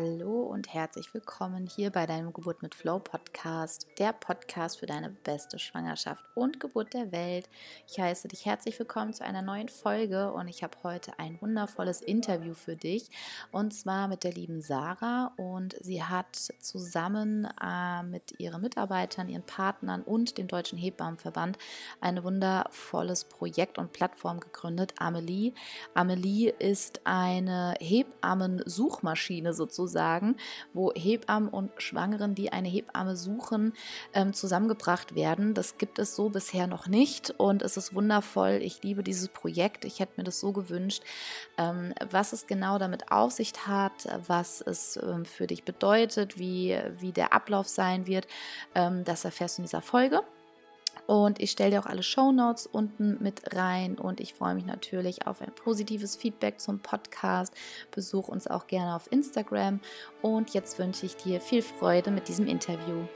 Hallo und herzlich willkommen hier bei deinem Geburt mit Flow Podcast, der Podcast für deine beste Schwangerschaft und Geburt der Welt. Ich heiße dich herzlich willkommen zu einer neuen Folge und ich habe heute ein wundervolles Interview für dich und zwar mit der lieben Sarah und sie hat zusammen äh, mit ihren Mitarbeitern, ihren Partnern und dem Deutschen Hebammenverband ein wundervolles Projekt und Plattform gegründet, Amelie. Amelie ist eine Hebammen-Suchmaschine sozusagen sozusagen, wo Hebammen und Schwangeren, die eine Hebamme suchen, ähm, zusammengebracht werden. Das gibt es so bisher noch nicht und es ist wundervoll. Ich liebe dieses Projekt. Ich hätte mir das so gewünscht. Ähm, was es genau damit auf sich hat, was es ähm, für dich bedeutet, wie, wie der Ablauf sein wird, das erfährst du in dieser Folge. Und ich stelle dir auch alle Show Notes unten mit rein und ich freue mich natürlich auf ein positives Feedback zum Podcast. Besuch uns auch gerne auf Instagram und jetzt wünsche ich dir viel Freude mit diesem Interview.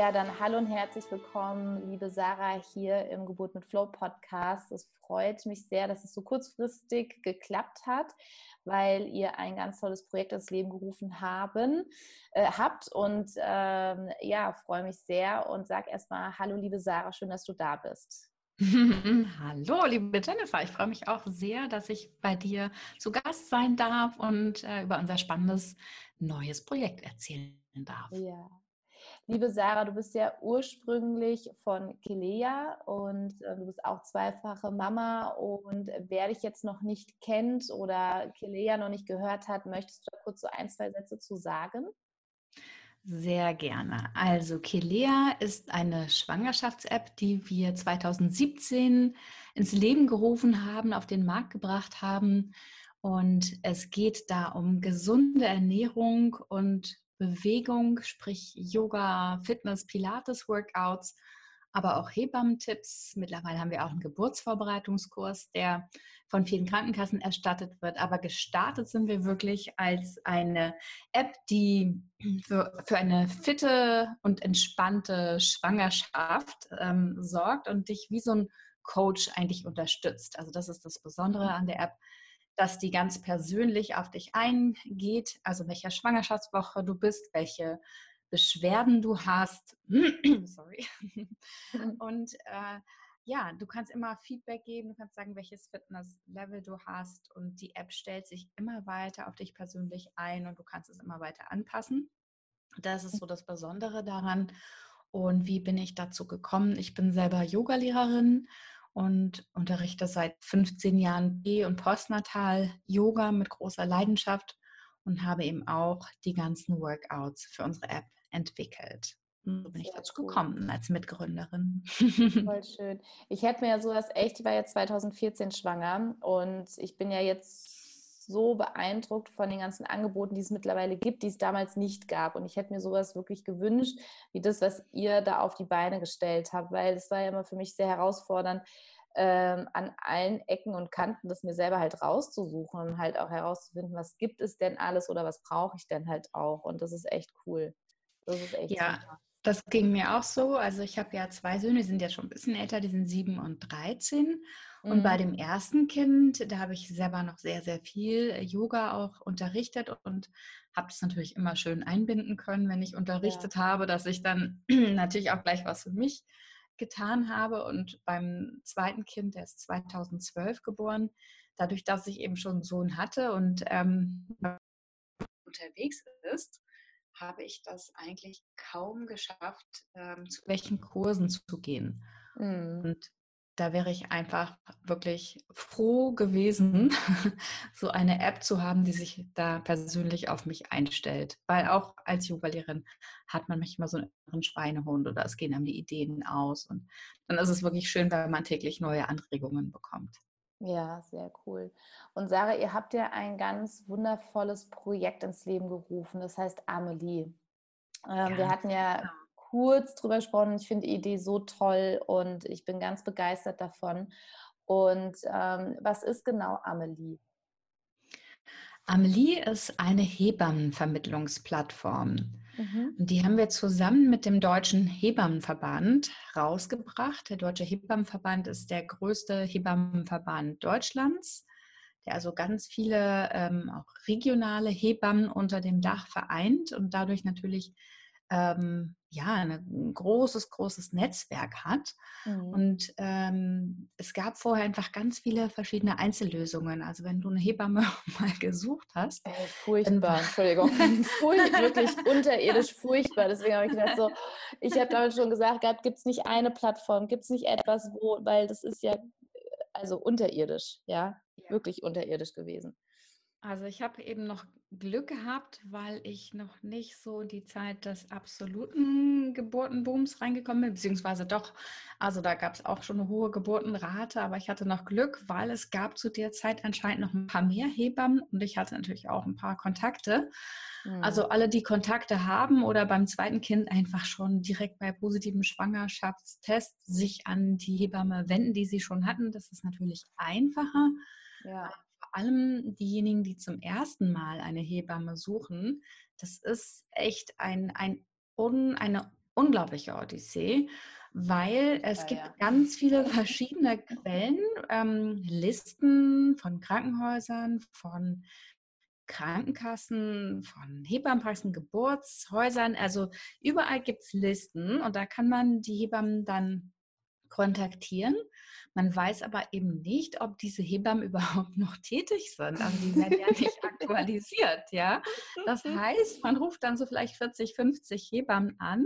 Ja, dann hallo und herzlich willkommen, liebe Sarah, hier im Geburt mit Flow Podcast. Es freut mich sehr, dass es so kurzfristig geklappt hat, weil ihr ein ganz tolles Projekt ins Leben gerufen haben, äh, habt. Und ähm, ja, freue mich sehr und sag erstmal Hallo, liebe Sarah, schön, dass du da bist. Hallo, liebe Jennifer. Ich freue mich auch sehr, dass ich bei dir zu Gast sein darf und äh, über unser spannendes neues Projekt erzählen darf. Ja, Liebe Sarah, du bist ja ursprünglich von Kelea und äh, du bist auch zweifache Mama. Und wer dich jetzt noch nicht kennt oder Kelea noch nicht gehört hat, möchtest du da kurz so ein, zwei Sätze zu sagen? Sehr gerne. Also Kelea ist eine Schwangerschafts-App, die wir 2017 ins Leben gerufen haben, auf den Markt gebracht haben. Und es geht da um gesunde Ernährung und Bewegung, sprich Yoga, Fitness, Pilates, Workouts, aber auch Hebammentipps. Mittlerweile haben wir auch einen Geburtsvorbereitungskurs, der von vielen Krankenkassen erstattet wird. Aber gestartet sind wir wirklich als eine App, die für, für eine fitte und entspannte Schwangerschaft ähm, sorgt und dich wie so ein Coach eigentlich unterstützt. Also das ist das Besondere an der App dass die ganz persönlich auf dich eingeht, also welcher Schwangerschaftswoche du bist, welche Beschwerden du hast. Sorry. Und äh, ja, du kannst immer Feedback geben, du kannst sagen, welches Fitnesslevel du hast und die App stellt sich immer weiter auf dich persönlich ein und du kannst es immer weiter anpassen. Das ist so das Besondere daran. Und wie bin ich dazu gekommen? Ich bin selber Yogalehrerin und unterrichte seit 15 Jahren Pre- und Postnatal-Yoga mit großer Leidenschaft und habe eben auch die ganzen Workouts für unsere App entwickelt. Und so bin Sehr ich dazu gekommen als Mitgründerin. Voll schön. Ich hätte mir ja sowas echt, ich war ja 2014 schwanger und ich bin ja jetzt so beeindruckt von den ganzen Angeboten, die es mittlerweile gibt, die es damals nicht gab. Und ich hätte mir sowas wirklich gewünscht, wie das, was ihr da auf die Beine gestellt habt, weil es war ja immer für mich sehr herausfordernd, ähm, an allen Ecken und Kanten das mir selber halt rauszusuchen und halt auch herauszufinden, was gibt es denn alles oder was brauche ich denn halt auch. Und das ist echt cool. Das ist echt ja. Super. Das ging mir auch so. Also ich habe ja zwei Söhne, die sind ja schon ein bisschen älter, die sind sieben und dreizehn. Und mhm. bei dem ersten Kind, da habe ich selber noch sehr, sehr viel Yoga auch unterrichtet und habe das natürlich immer schön einbinden können, wenn ich unterrichtet ja. habe, dass ich dann natürlich auch gleich was für mich getan habe. Und beim zweiten Kind, der ist 2012 geboren, dadurch, dass ich eben schon einen Sohn hatte und ähm, unterwegs ist, habe ich das eigentlich kaum geschafft, ähm, zu welchen Kursen zu gehen. Mhm. Und da wäre ich einfach wirklich froh gewesen, so eine App zu haben, die sich da persönlich auf mich einstellt. Weil auch als Yogalehrerin hat man manchmal so einen Schweinehund oder es gehen einem die Ideen aus. Und dann ist es wirklich schön, weil man täglich neue Anregungen bekommt. Ja, sehr cool. Und Sarah, ihr habt ja ein ganz wundervolles Projekt ins Leben gerufen, das heißt Amelie. Ähm, wir hatten ja genau kurz drüber gesprochen. Ich finde die Idee so toll und ich bin ganz begeistert davon. Und ähm, was ist genau Amelie? Amelie ist eine Hebammenvermittlungsplattform. Mhm. Und die haben wir zusammen mit dem Deutschen Hebammenverband rausgebracht. Der Deutsche Hebammenverband ist der größte Hebammenverband Deutschlands, der also ganz viele ähm, auch regionale Hebammen unter dem Dach vereint und dadurch natürlich ähm, ja, ein großes, großes Netzwerk hat. Mhm. Und ähm, es gab vorher einfach ganz viele verschiedene Einzellösungen. Also wenn du eine Hebamme mal gesucht hast. Ey, furchtbar, Entschuldigung. Furcht, wirklich unterirdisch furchtbar. Deswegen habe ich gedacht, so, ich habe damals schon gesagt, gibt es nicht eine Plattform, gibt es nicht etwas, wo, weil das ist ja also unterirdisch, ja, ja. wirklich unterirdisch gewesen. Also ich habe eben noch Glück gehabt, weil ich noch nicht so die Zeit des absoluten Geburtenbooms reingekommen bin, beziehungsweise doch, also da gab es auch schon eine hohe Geburtenrate, aber ich hatte noch Glück, weil es gab zu der Zeit anscheinend noch ein paar mehr Hebammen und ich hatte natürlich auch ein paar Kontakte. Mhm. Also alle, die Kontakte haben oder beim zweiten Kind einfach schon direkt bei positiven Schwangerschaftstests sich an die Hebamme wenden, die sie schon hatten, das ist natürlich einfacher. Ja allem diejenigen, die zum ersten Mal eine Hebamme suchen, das ist echt ein, ein un, eine unglaubliche Odyssee, weil es ja, gibt ja. ganz viele verschiedene Quellen, ähm, Listen von Krankenhäusern, von Krankenkassen, von Hebammenpraxen, Geburtshäusern. Also überall gibt es Listen und da kann man die Hebammen dann kontaktieren. Man weiß aber eben nicht, ob diese Hebammen überhaupt noch tätig sind. Also die werden ja nicht aktualisiert, ja. Das heißt, man ruft dann so vielleicht 40, 50 Hebammen an.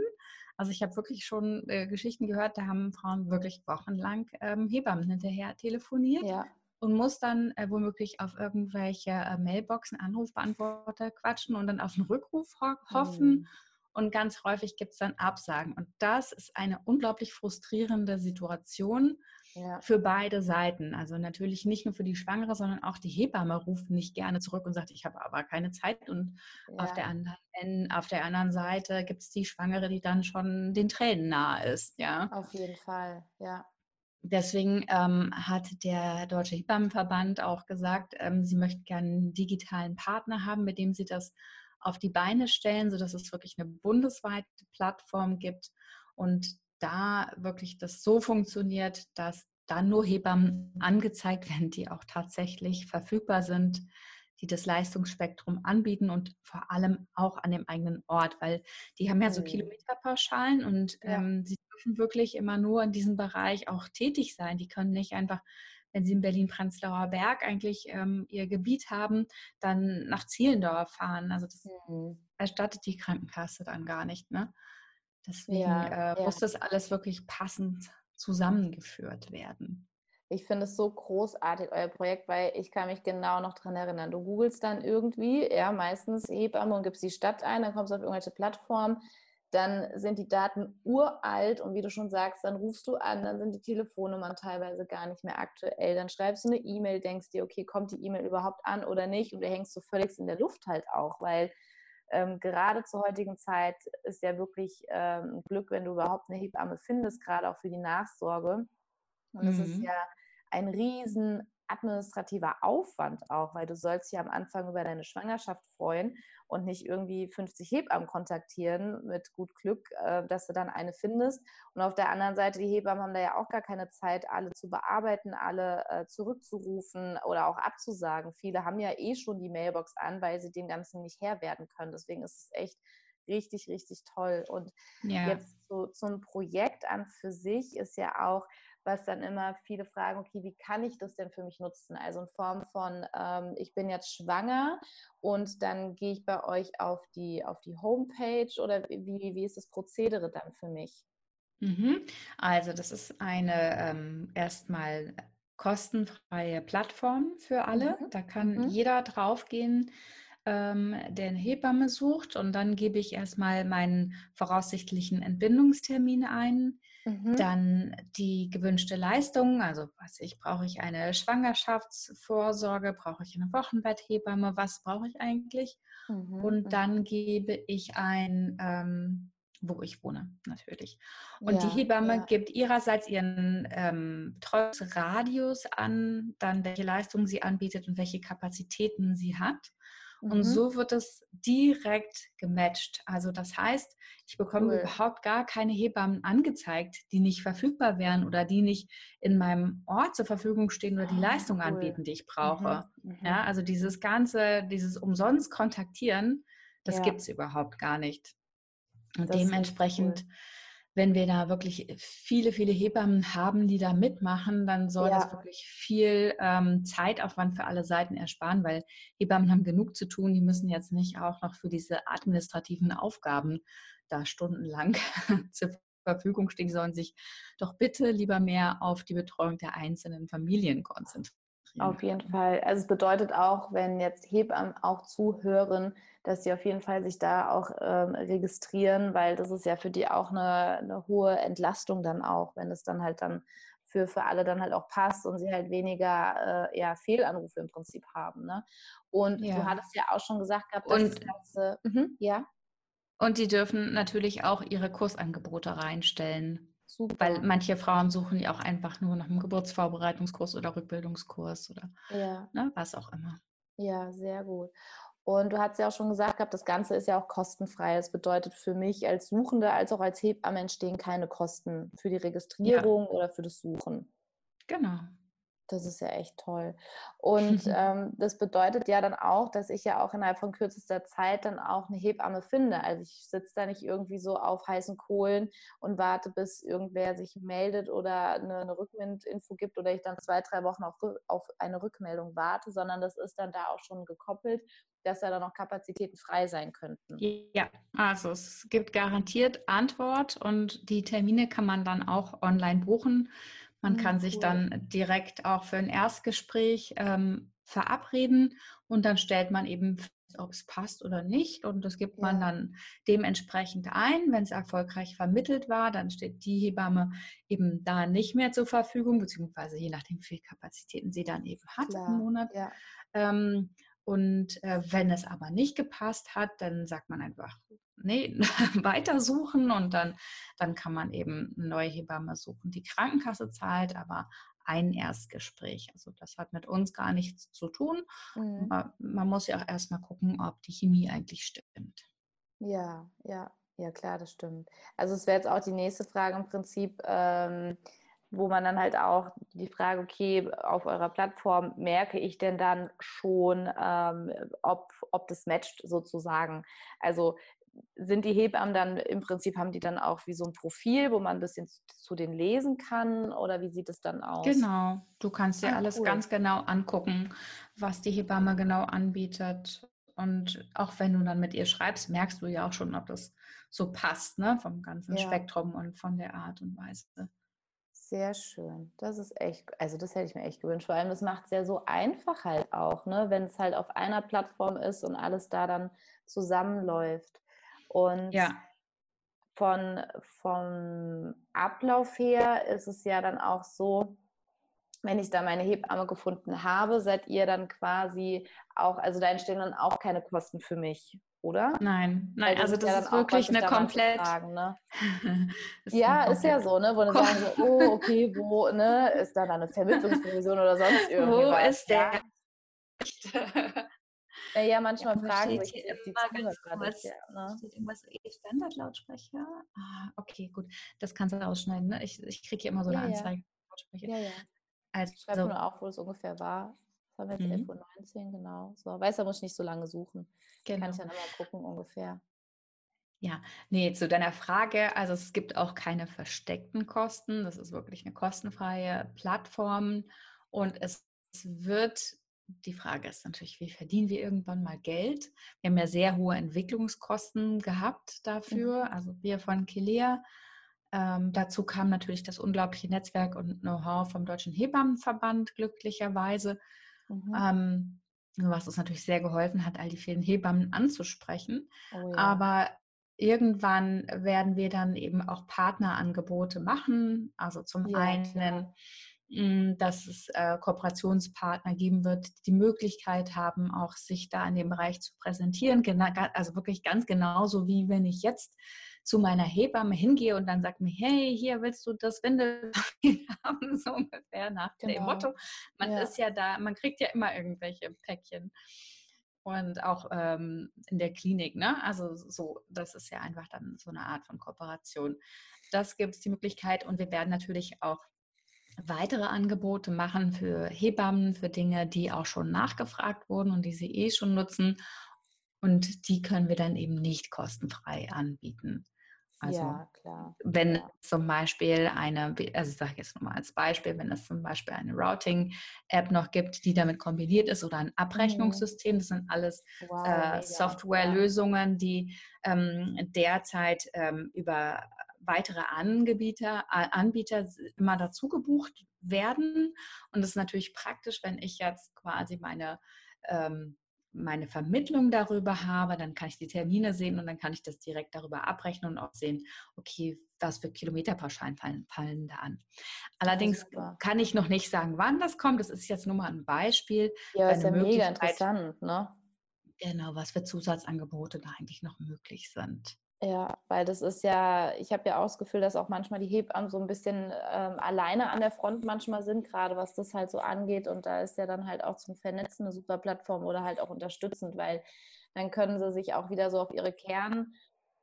Also ich habe wirklich schon äh, Geschichten gehört, da haben Frauen wirklich wochenlang ähm, Hebammen hinterher telefoniert. Ja. Und muss dann äh, womöglich auf irgendwelche äh, Mailboxen, Anrufbeantworter quatschen und dann auf einen Rückruf ho hoffen. Mhm und ganz häufig gibt es dann Absagen. Und das ist eine unglaublich frustrierende Situation ja. für beide Seiten. Also natürlich nicht nur für die Schwangere, sondern auch die Hebamme ruft nicht gerne zurück und sagt, ich habe aber keine Zeit. Und ja. auf, der anderen, auf der anderen Seite gibt es die Schwangere, die dann schon den Tränen nahe ist. Ja? Auf jeden Fall, ja. Deswegen ähm, hat der Deutsche Hebammenverband auch gesagt, ähm, sie möchten gerne einen digitalen Partner haben, mit dem sie das auf die Beine stellen, sodass es wirklich eine bundesweite Plattform gibt und da wirklich das so funktioniert, dass dann nur Hebammen angezeigt werden, die auch tatsächlich verfügbar sind, die das Leistungsspektrum anbieten und vor allem auch an dem eigenen Ort, weil die haben ja so mhm. Kilometerpauschalen und ja. ähm, sie dürfen wirklich immer nur in diesem Bereich auch tätig sein. Die können nicht einfach wenn Sie in Berlin-Prenzlauer Berg eigentlich ähm, Ihr Gebiet haben, dann nach Zielendorf fahren. Also das mhm. erstattet die Krankenkasse dann gar nicht. Ne? Deswegen ja, äh, ja. muss das alles wirklich passend zusammengeführt werden. Ich finde es so großartig, euer Projekt, weil ich kann mich genau noch daran erinnern. Du googelst dann irgendwie, ja, meistens Hebamme und gibst die Stadt ein, dann kommst du auf irgendwelche Plattformen dann sind die Daten uralt und wie du schon sagst, dann rufst du an, dann sind die Telefonnummern teilweise gar nicht mehr aktuell. Dann schreibst du eine E-Mail, denkst dir, okay, kommt die E-Mail überhaupt an oder nicht? Und du hängst so völlig in der Luft halt auch, weil ähm, gerade zur heutigen Zeit ist ja wirklich ähm, Glück, wenn du überhaupt eine Hebamme findest, gerade auch für die Nachsorge. Und es mhm. ist ja ein riesen administrativer Aufwand auch, weil du sollst ja am Anfang über deine Schwangerschaft freuen und nicht irgendwie 50 Hebammen kontaktieren mit gut Glück, äh, dass du dann eine findest. Und auf der anderen Seite, die Hebammen haben da ja auch gar keine Zeit, alle zu bearbeiten, alle äh, zurückzurufen oder auch abzusagen. Viele haben ja eh schon die Mailbox an, weil sie dem Ganzen nicht Herr werden können. Deswegen ist es echt richtig, richtig toll. Und ja. jetzt so zum Projekt an für sich ist ja auch, was dann immer viele fragen, okay, wie kann ich das denn für mich nutzen? Also in Form von, ähm, ich bin jetzt schwanger und dann gehe ich bei euch auf die, auf die Homepage oder wie, wie ist das Prozedere dann für mich? Mhm. Also das ist eine ähm, erstmal kostenfreie Plattform für alle. Mhm. Da kann mhm. jeder draufgehen, ähm, der eine Hebamme sucht und dann gebe ich erstmal meinen voraussichtlichen Entbindungstermin ein Mhm. Dann die gewünschte Leistung, also was ich, brauche ich eine Schwangerschaftsvorsorge, brauche ich eine Wochenbetthebamme, was brauche ich eigentlich? Mhm. Und mhm. dann gebe ich ein, ähm, wo ich wohne, natürlich. Und ja, die Hebamme ja. gibt ihrerseits ihren ähm, Radius an, dann welche Leistungen sie anbietet und welche Kapazitäten sie hat. Und Mhm. so wird es direkt gematcht. Also das heißt, ich bekomme Cool. überhaupt gar keine Hebammen angezeigt, die nicht verfügbar wären oder die nicht in meinem Ort zur Verfügung stehen oder die Ah, Leistung cool. anbieten, die ich brauche. Mhm. Mhm. Ja, also dieses ganze, dieses umsonst kontaktieren, das Ja. gibt es überhaupt gar nicht. Und Das dementsprechend, wenn wir da wirklich viele, viele Hebammen haben, die da mitmachen, dann soll das Ja. wirklich viel ähm, Zeitaufwand für alle Seiten ersparen, weil Hebammen haben genug zu tun. Die müssen jetzt nicht auch noch für diese administrativen Aufgaben da stundenlang zur Verfügung stehen. Die sollen sich doch bitte lieber mehr auf die Betreuung der einzelnen Familien konzentrieren. Auf jeden Fall. Also es bedeutet auch, wenn jetzt Hebammen auch zuhören, dass sie auf jeden Fall sich da auch ähm, registrieren, weil das ist ja für die auch eine, eine hohe Entlastung dann auch, wenn es dann halt dann für, für alle dann halt auch passt und sie halt weniger äh, ja, Fehlanrufe im Prinzip haben. Ne? Und du Ja. hattest ja auch schon gesagt gehabt, dass Und- das Ganze, mhm, ja, Und die dürfen natürlich auch ihre Kursangebote reinstellen. Super. Weil manche Frauen suchen ja auch einfach nur nach einem Geburtsvorbereitungskurs oder Rückbildungskurs oder ja. ne, was auch immer. Ja, sehr gut. Und du hast ja auch schon gesagt gehabt, das Ganze ist ja auch kostenfrei. Das bedeutet für mich als Suchende als auch als Hebamme entstehen keine Kosten für die Registrierung oder für das Suchen. Genau. Das ist ja echt toll. Und ähm, das bedeutet ja dann auch, dass ich ja auch innerhalb von kürzester Zeit dann auch eine Hebamme finde. Also ich sitze da nicht irgendwie so auf heißen Kohlen und warte, bis irgendwer sich meldet oder eine, eine Rückmeldinfo gibt oder ich dann zwei, drei Wochen auf, auf eine Rückmeldung warte, sondern das ist dann da auch schon gekoppelt, dass da dann noch Kapazitäten frei sein könnten. Ja, also es gibt garantiert Antwort und die Termine kann man dann auch online buchen. Man Mm, kann sich dann direkt auch für ein Erstgespräch ähm, verabreden und dann stellt man eben ob es passt oder nicht. Und das gibt man Ja. dann dementsprechend ein. Wenn es erfolgreich vermittelt war, dann steht die Hebamme eben da nicht mehr zur Verfügung, beziehungsweise je nachdem, wie viele Kapazitäten sie dann eben hat Klar, im Monat. Ja. Ähm, und äh, wenn es aber nicht gepasst hat, dann sagt man einfach, nee, weitersuchen und dann, dann kann man eben eine neue Hebamme suchen. Die Krankenkasse zahlt aber ein Erstgespräch. Also das hat mit uns gar nichts zu tun. Mhm. Aber man muss ja auch erstmal gucken, ob die Chemie eigentlich stimmt. Ja, ja, ja, klar, das stimmt. Also es wäre jetzt auch die nächste Frage im Prinzip, ähm, wo man dann halt auch die Frage, okay, auf eurer Plattform merke ich denn dann schon, ähm, ob, ob das matcht sozusagen. Also sind die Hebammen dann im Prinzip, haben die dann auch wie so ein Profil, wo man ein bisschen zu, denen lesen kann oder wie sieht es dann aus? Genau, du kannst dir Ah, alles cool. ganz genau angucken, was die Hebamme genau anbietet. Und auch wenn du dann mit ihr schreibst, merkst du ja auch schon, ob das so passt, ne? Vom ganzen Ja. Spektrum und von der Art und Weise. Sehr schön. Das ist echt, also das hätte ich mir echt gewünscht. Vor allem, das macht es ja so einfach halt auch, ne? wenn es halt auf einer Plattform ist und alles da dann zusammenläuft. Und Ja, von, vom Ablauf her ist es ja dann auch so, wenn ich da meine Hebamme gefunden habe, seid ihr dann quasi auch, also da entstehen dann auch keine Kosten für mich, oder? nein, nein, also ist das ja ist wirklich eine komplett. Fragen, ne? ist Ja, eine ist ja komplett- so, ne? Wo dann sagen so, oh, okay, wo, ne, ist da dann eine Vermittlungsprovision oder sonst irgendwie Wo ist ja? Naja, manchmal Ja, fragen sich die Zuhörer das ja, ne? Steht irgendwas so E-Standard-Lautsprecher? Ah, okay, gut. Das kannst du rausschneiden. Ne? Ich, ich kriege hier immer so Ja, eine ja. Anzeige. Lautsprecher. Ja, ja. Also, Schreib nur auf, wo es ungefähr war. Das haben wir jetzt Mhm. 11.19 Uhr, genau. So, weißt du, da muss ich nicht so lange suchen. genau. Kann ich dann immer gucken, ungefähr. Ja, nee, zu deiner Frage, also es gibt auch keine versteckten Kosten. Das ist wirklich eine kostenfreie Plattform und es wird, die Frage ist natürlich, wie verdienen wir irgendwann mal Geld? Wir haben ja sehr hohe Entwicklungskosten gehabt dafür, also wir von Kilea. Ähm, dazu kam natürlich das unglaubliche Netzwerk und Know-how vom Deutschen Hebammenverband, glücklicherweise, Mhm. ähm, was uns natürlich sehr geholfen hat, all die vielen Hebammen anzusprechen. Oh ja. Aber irgendwann werden wir dann eben auch Partnerangebote machen. Also zum Ja, einen, klar. Dass es äh, Kooperationspartner geben wird, die die Möglichkeit haben, auch sich da in dem Bereich zu präsentieren. Gena also wirklich ganz genauso, wie wenn ich jetzt zu meiner Hebamme hingehe und dann sagt mir, hey, hier willst du das Windelpapier haben, so ungefähr nach dem Genau. Motto. Man Ja. ist ja da, man kriegt ja immer irgendwelche Päckchen. und auch ähm, in der Klinik. Ne? Also so, das ist ja einfach dann so eine Art von Kooperation. Das gibt es die Möglichkeit und wir werden natürlich auch weitere Angebote machen für Hebammen, für Dinge, die auch schon nachgefragt wurden und die sie eh schon nutzen. Und die können wir dann eben nicht kostenfrei anbieten. Also ja, klar. wenn ja. zum Beispiel eine, also ich sage jetzt nochmal als Beispiel, wenn es zum Beispiel eine Routing-App noch gibt, die damit kombiniert ist oder ein mhm. Abrechnungssystem, das sind alles wow, äh, Softwarelösungen, die ähm, derzeit ähm, über weitere Anbieter, Anbieter immer dazu gebucht werden. Und das ist natürlich praktisch, wenn ich jetzt quasi meine ähm, meine Vermittlung darüber habe, dann kann ich die Termine sehen und dann kann ich das direkt darüber abrechnen und auch sehen, okay, was für Kilometerpauschalen fallen, fallen da an. Allerdings kann ich noch nicht sagen, wann das kommt. Das ist jetzt nur mal ein Beispiel. Ja, ist ja mega interessant, ne? Genau, was für Zusatzangebote da eigentlich noch möglich sind. Ja, weil das ist ja, ich habe ja auch das Gefühl, dass auch manchmal die Hebammen so ein bisschen ähm, alleine an der Front manchmal sind, gerade was das halt so angeht. Und da ist ja dann halt auch zum Vernetzen eine super Plattform oder halt auch unterstützend, weil dann können sie sich auch wieder so auf ihre Kerngeschäft,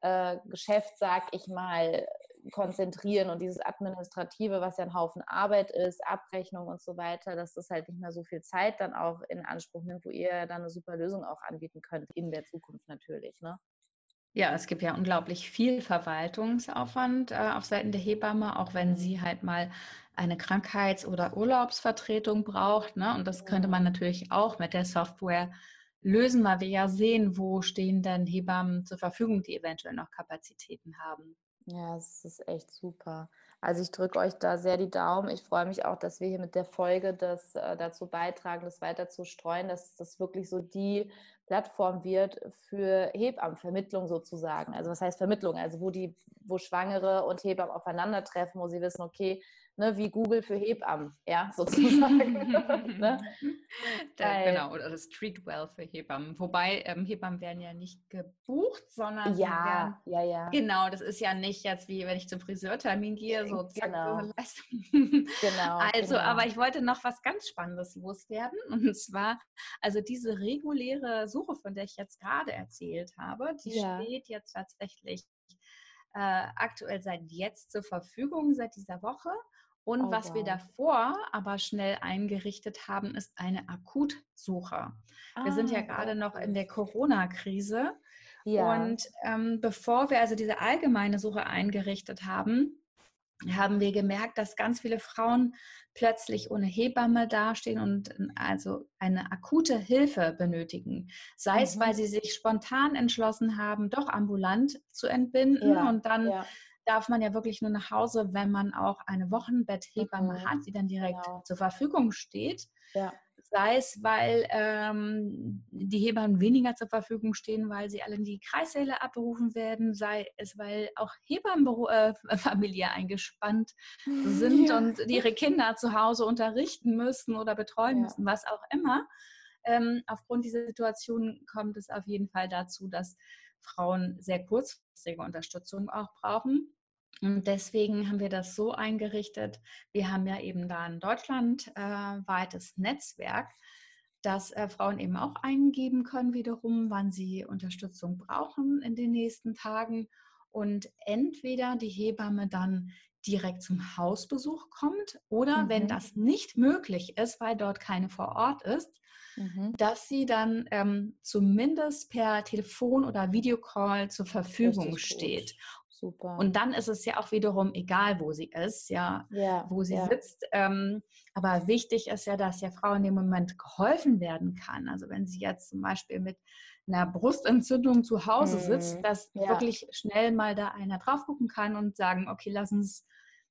äh, sag ich mal, konzentrieren und dieses Administrative, was ja ein Haufen Arbeit ist, Abrechnung und so weiter, dass das halt nicht mehr so viel Zeit dann auch in Anspruch nimmt, wo ihr dann eine super Lösung auch anbieten könnt, in der Zukunft natürlich. Ne? Ja, es gibt ja unglaublich viel Verwaltungsaufwand äh, auf Seiten der Hebamme, auch wenn sie halt mal eine Krankheits- oder Urlaubsvertretung braucht. Ne? Und das könnte man natürlich auch mit der Software lösen, weil wir ja sehen, wo stehen denn Hebammen zur Verfügung, die eventuell noch Kapazitäten haben. Ja, es ist echt super. Also ich drücke euch da sehr die Daumen. Ich freue mich auch, dass wir hier mit der Folge das äh, dazu beitragen, das weiter zu streuen, dass das wirklich so die Plattform wird für Hebammenvermittlung sozusagen. Also was heißt Vermittlung? Also wo die, wo Schwangere und Hebammen aufeinandertreffen, wo sie wissen, okay, ne, wie Google für Hebammen, ja, sozusagen. ne? da, genau, oder das Streetwell für Hebammen. Wobei ähm, Hebammen werden ja nicht gebucht, sondern ja, werden, ja, ja. Genau, das ist ja nicht jetzt wie wenn ich zum Friseurtermin gehe, so zack, genau. genau also, genau. aber ich wollte noch was ganz Spannendes loswerden und zwar, also diese reguläre Suche, von der ich jetzt gerade erzählt habe, die ja. steht jetzt tatsächlich äh, aktuell seit jetzt zur Verfügung, seit dieser Woche. Und oh, was wow. wir davor aber schnell eingerichtet haben, ist eine Akutsuche. Ah, wir sind ja ah, gerade noch in der Corona-Krise. Ja. Und ähm, bevor wir also diese allgemeine Suche eingerichtet haben, haben wir gemerkt, dass ganz viele Frauen plötzlich ohne Hebamme dastehen und also eine akute Hilfe benötigen. Sei mhm. es, weil mhm. sie sich spontan entschlossen haben, doch ambulant zu entbinden ja, und dann ja darf man ja wirklich nur nach Hause, wenn man auch eine Wochenbetthebamme mhm. hat, die dann direkt genau. zur Verfügung steht. Ja. Sei es, weil ähm, die Hebammen weniger zur Verfügung stehen, weil sie alle in die Kreissäle abberufen werden, sei es, weil auch Hebammenfamilie äh, eingespannt sind ja. und ihre Kinder zu Hause unterrichten müssen oder betreuen ja. müssen, was auch immer. Ähm, aufgrund dieser Situation kommt es auf jeden Fall dazu, dass Frauen sehr kurzfristige Unterstützung auch brauchen. Und deswegen haben wir das so eingerichtet. Wir haben ja eben da ein deutschlandweites Netzwerk, dass äh, Frauen eben auch eingeben können, wiederum, wann sie Unterstützung brauchen in den nächsten Tagen. Und entweder die Hebamme dann direkt zum Hausbesuch kommt oder mhm. wenn das nicht möglich ist, weil dort keine vor Ort ist, mhm. dass sie dann ähm, zumindest per Telefon oder Videocall zur Verfügung steht. Super. Und dann ist es ja auch wiederum egal, wo sie ist, ja, ja wo sie ja. sitzt. Ähm, aber wichtig ist ja, dass der Frau in dem Moment geholfen werden kann. Also wenn sie jetzt zum Beispiel mit einer Brustentzündung zu Hause sitzt, mhm. dass ja. wirklich schnell mal da einer drauf gucken kann und sagen, okay, lass uns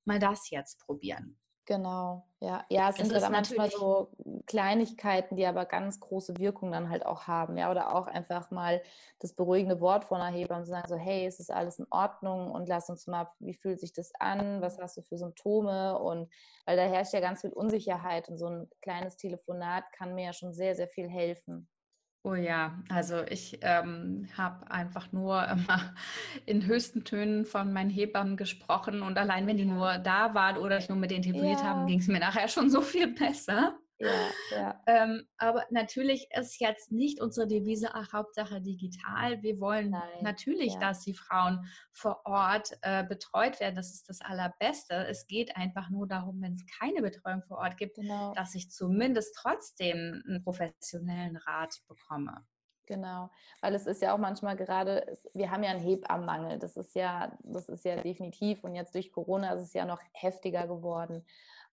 mal das jetzt probieren. Genau, ja. Ja, es, es sind dann manchmal so Kleinigkeiten, die aber ganz große Wirkung dann halt auch haben, ja. Oder auch einfach mal das beruhigende Wort von einer Hebamme zu sagen, so, hey, es ist alles in Ordnung und lass uns mal, wie fühlt sich das an, was hast du für Symptome? Und weil da herrscht ja ganz viel Unsicherheit und so ein kleines Telefonat kann mir ja schon sehr, sehr viel helfen. Oh ja, also ich ähm, habe einfach nur immer in höchsten Tönen von meinen Hebammen gesprochen und allein wenn die nur da waren oder ich nur mit denen telefoniert ja. habe, ging es mir nachher schon so viel besser. Ja, ja. ähm, aber natürlich ist jetzt nicht unsere Devise, ach, Hauptsache digital. Wir wollen Nein, natürlich, ja. dass die Frauen vor Ort äh, betreut werden. Das ist das Allerbeste. Es geht einfach nur darum, wenn es keine Betreuung vor Ort gibt, genau. dass ich zumindest trotzdem einen professionellen Rat bekomme. Genau, weil es ist ja auch manchmal gerade, wir haben ja einen Hebammenmangel, das ist ja, das ist ja definitiv und jetzt durch Corona ist es ja noch heftiger geworden.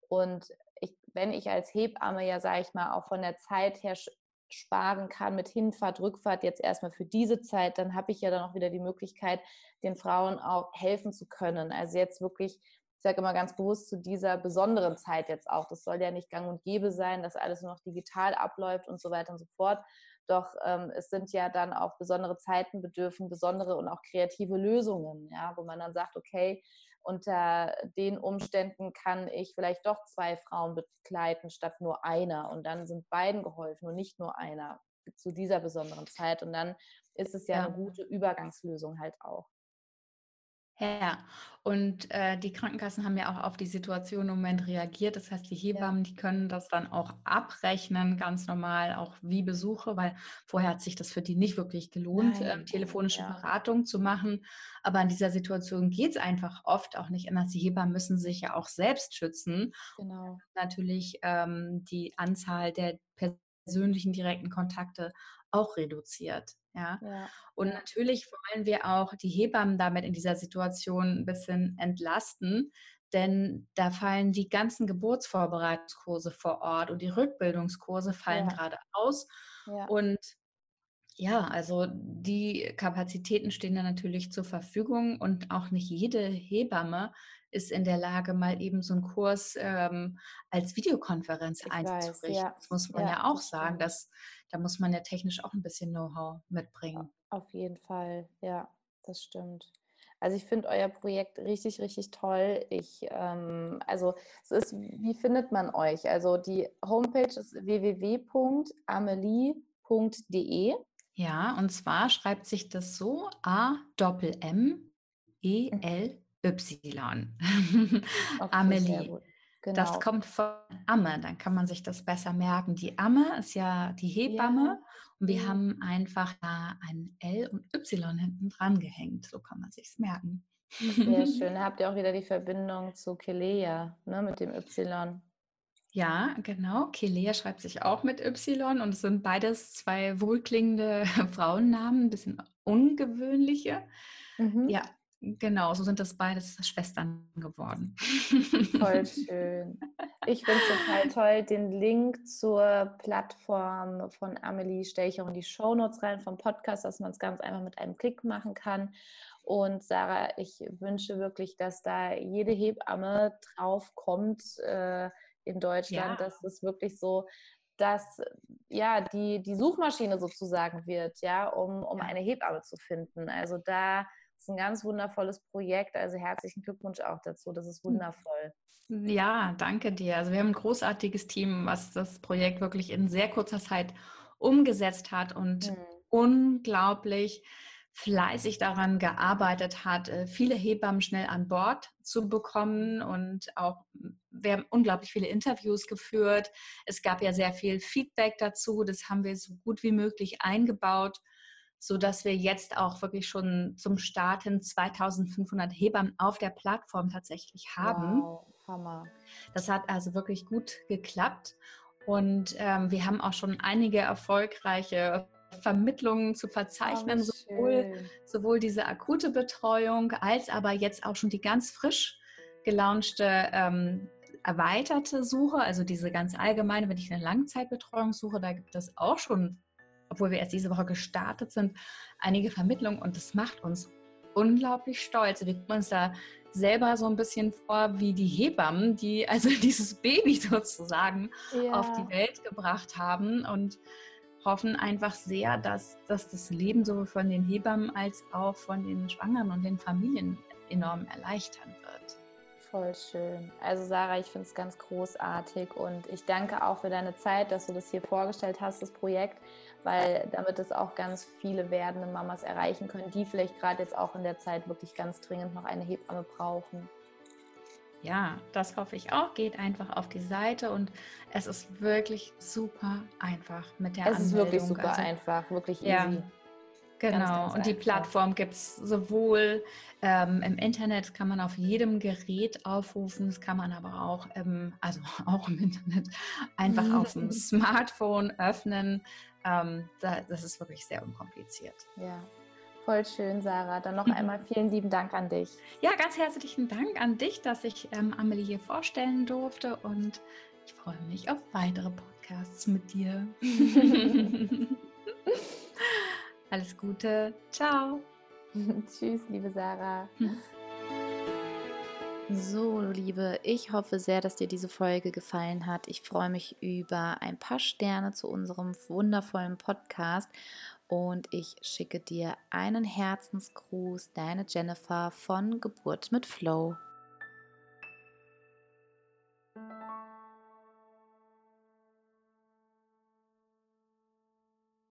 Und ich, wenn ich als Hebamme ja, sage ich mal, auch von der Zeit her sparen kann mit Hinfahrt, Rückfahrt jetzt erstmal für diese Zeit, dann habe ich ja dann auch wieder die Möglichkeit, den Frauen auch helfen zu können. Also jetzt wirklich, ich sage immer ganz bewusst zu dieser besonderen Zeit jetzt auch. Das soll ja nicht gang und gäbe sein, dass alles nur noch digital abläuft und so weiter und so fort, doch ähm, es sind ja dann auch besondere Zeiten bedürfen, besondere und auch kreative Lösungen, ja, wo man dann sagt, okay, unter den Umständen kann ich vielleicht doch zwei Frauen begleiten statt nur einer. Und dann sind beiden geholfen und nicht nur einer zu dieser besonderen Zeit. Und dann ist es ja, ja. eine gute Übergangslösung halt auch. Ja, und äh, die Krankenkassen haben ja auch auf die Situation im Moment reagiert. Das heißt, die Hebammen, die können das dann auch abrechnen, ganz normal, auch wie Besuche, weil vorher hat sich das für die nicht wirklich gelohnt, äh, telefonische ja. Beratung zu machen. Aber in dieser Situation geht es einfach oft auch nicht anders. Die Hebammen müssen sich ja auch selbst schützen. Genau. Natürlich ähm, die Anzahl der persönlichen direkten Kontakte auch reduziert. Ja. ja. Und natürlich wollen wir auch die Hebammen damit in dieser Situation ein bisschen entlasten, denn da fallen die ganzen Geburtsvorbereitungskurse vor Ort und die Rückbildungskurse fallen ja. gerade aus. Ja. Und ja, also die Kapazitäten stehen da natürlich zur Verfügung und auch nicht jede Hebamme ist in der Lage, mal eben so einen Kurs ähm, als Videokonferenz ich einzurichten. Weiß, ja. Das muss man ja, ja auch sagen, dass da muss man ja technisch auch ein bisschen Know-how mitbringen. Auf jeden Fall, ja, das stimmt. Also ich finde euer Projekt richtig, richtig toll. Ich, ähm, also es ist, wie findet man euch? Also die Homepage ist www.amelie.de. Ja, und zwar schreibt sich das so A Y. Okay, Amelie. Genau. Das kommt von Amme, dann kann man sich das besser merken. Die Amme ist ja die Hebamme ja. und wir haben einfach da ein L und Y hinten dran gehängt. So kann man sich merken. Sehr schön. Da habt ihr auch wieder die Verbindung zu Kelea ne, mit dem Y. Ja, genau. Kelea schreibt sich auch mit Y und es sind beides zwei wohlklingende Frauennamen, ein bisschen ungewöhnliche. Mhm. Ja, Genau, so sind das beides Schwestern geworden. Voll schön. Ich finde es total toll. Den Link zur Plattform von Amelie stelle ich auch in die Show Notes rein vom Podcast, dass man es ganz einfach mit einem Klick machen kann. Und Sarah, ich wünsche wirklich, dass da jede Hebamme draufkommt äh, in Deutschland, ja. dass es wirklich so dass ja die, die Suchmaschine sozusagen wird, ja, um, um eine Hebamme zu finden. Also da ist ein ganz wundervolles Projekt. Also herzlichen Glückwunsch auch dazu. Das ist hm. wundervoll. Ja, danke dir. Also wir haben ein großartiges Team, was das Projekt wirklich in sehr kurzer Zeit umgesetzt hat und mhm. unglaublich fleißig daran gearbeitet hat, äh, viele Hebammen schnell an Bord zu bekommen und auch wir haben unglaublich viele Interviews geführt. Es gab ja sehr viel Feedback dazu. Das haben wir so gut wie möglich eingebaut so dass wir jetzt auch wirklich schon zum Start hin 2500 Hebammen auf der Plattform tatsächlich haben. Wow, Hammer. Das hat also wirklich gut geklappt und ähm, wir haben auch schon einige erfolgreiche Vermittlungen zu verzeichnen, oh, sowohl, sowohl diese akute Betreuung als aber jetzt auch schon die ganz frisch gelaunchte ähm, erweiterte Suche, also diese ganz allgemeine, wenn ich eine Langzeitbetreuung suche, da gibt es auch schon obwohl wir erst diese Woche gestartet sind, einige Vermittlungen und das macht uns unglaublich stolz. Wir gucken uns da selber so ein bisschen vor wie die Hebammen, die also dieses Baby sozusagen ja. auf die Welt gebracht haben und hoffen einfach sehr, dass, dass das Leben sowohl von den Hebammen als auch von den Schwangeren und den Familien enorm erleichtern wird. Voll schön. Also Sarah, ich finde es ganz großartig und ich danke auch für deine Zeit, dass du das hier vorgestellt hast, das Projekt weil damit es auch ganz viele werdende Mamas erreichen können, die vielleicht gerade jetzt auch in der Zeit wirklich ganz dringend noch eine Hebamme brauchen. Ja, das hoffe ich auch. Geht einfach auf die Seite und es ist wirklich super einfach mit der es Anmeldung. Es ist wirklich super also, einfach, wirklich easy. Ja, Genau, ganz, ganz und die Plattform gibt es sowohl ähm, im Internet, kann man auf jedem Gerät aufrufen, das kann man aber auch, ähm, also auch im Internet, einfach auf dem Smartphone öffnen. Ähm, da, das ist wirklich sehr unkompliziert. Ja, voll schön, Sarah. Dann noch einmal vielen lieben Dank an dich. Ja, ganz herzlichen Dank an dich, dass ich ähm, Amelie hier vorstellen durfte und ich freue mich auf weitere Podcasts mit dir. Alles Gute. Ciao. Tschüss, liebe Sarah. So, Liebe, ich hoffe sehr, dass dir diese Folge gefallen hat. Ich freue mich über ein paar Sterne zu unserem wundervollen Podcast und ich schicke dir einen Herzensgruß, deine Jennifer von Geburt mit Flow.